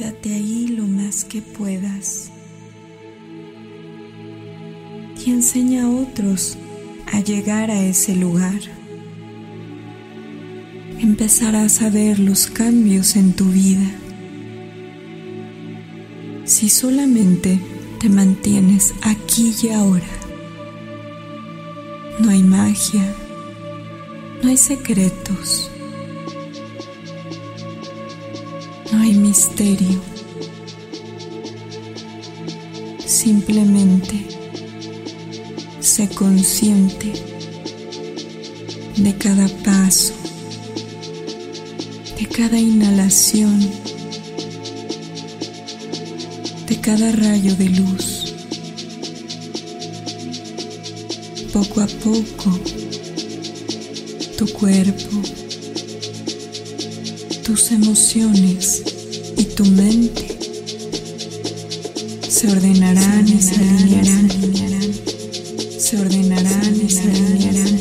Quédate ahí lo más que puedas y enseña a otros a llegar a ese lugar. Empezarás a ver los cambios en tu vida. Si solamente te mantienes aquí y ahora, no hay magia, no hay secretos, no hay misterio. Simplemente sé consciente de cada paso, de cada inhalación, de cada rayo de luz. Poco a poco, tu cuerpo, tus emociones y tu mente se ordenarán y se alinearán se ordenarán y se alinearán,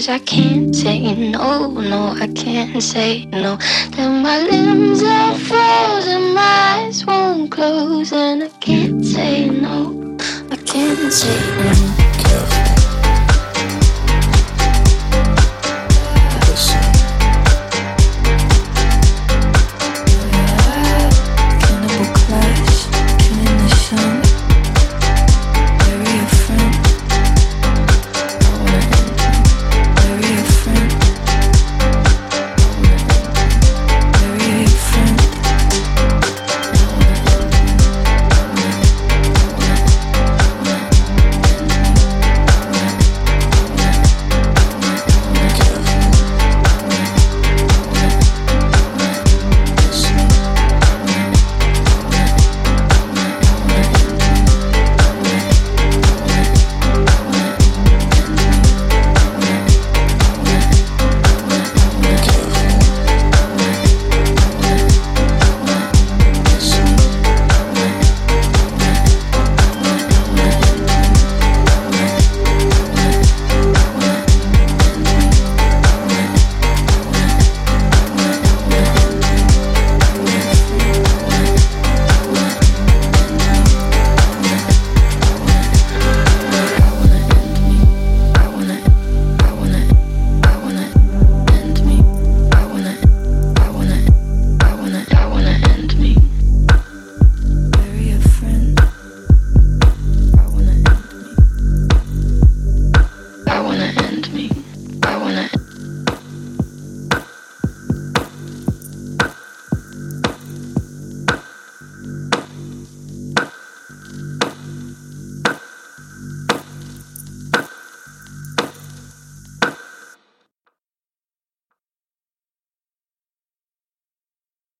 Cause I can't say no, no, I can't say no. Then my limbs are frozen, my eyes won't close, and I can't say no, I can't say no.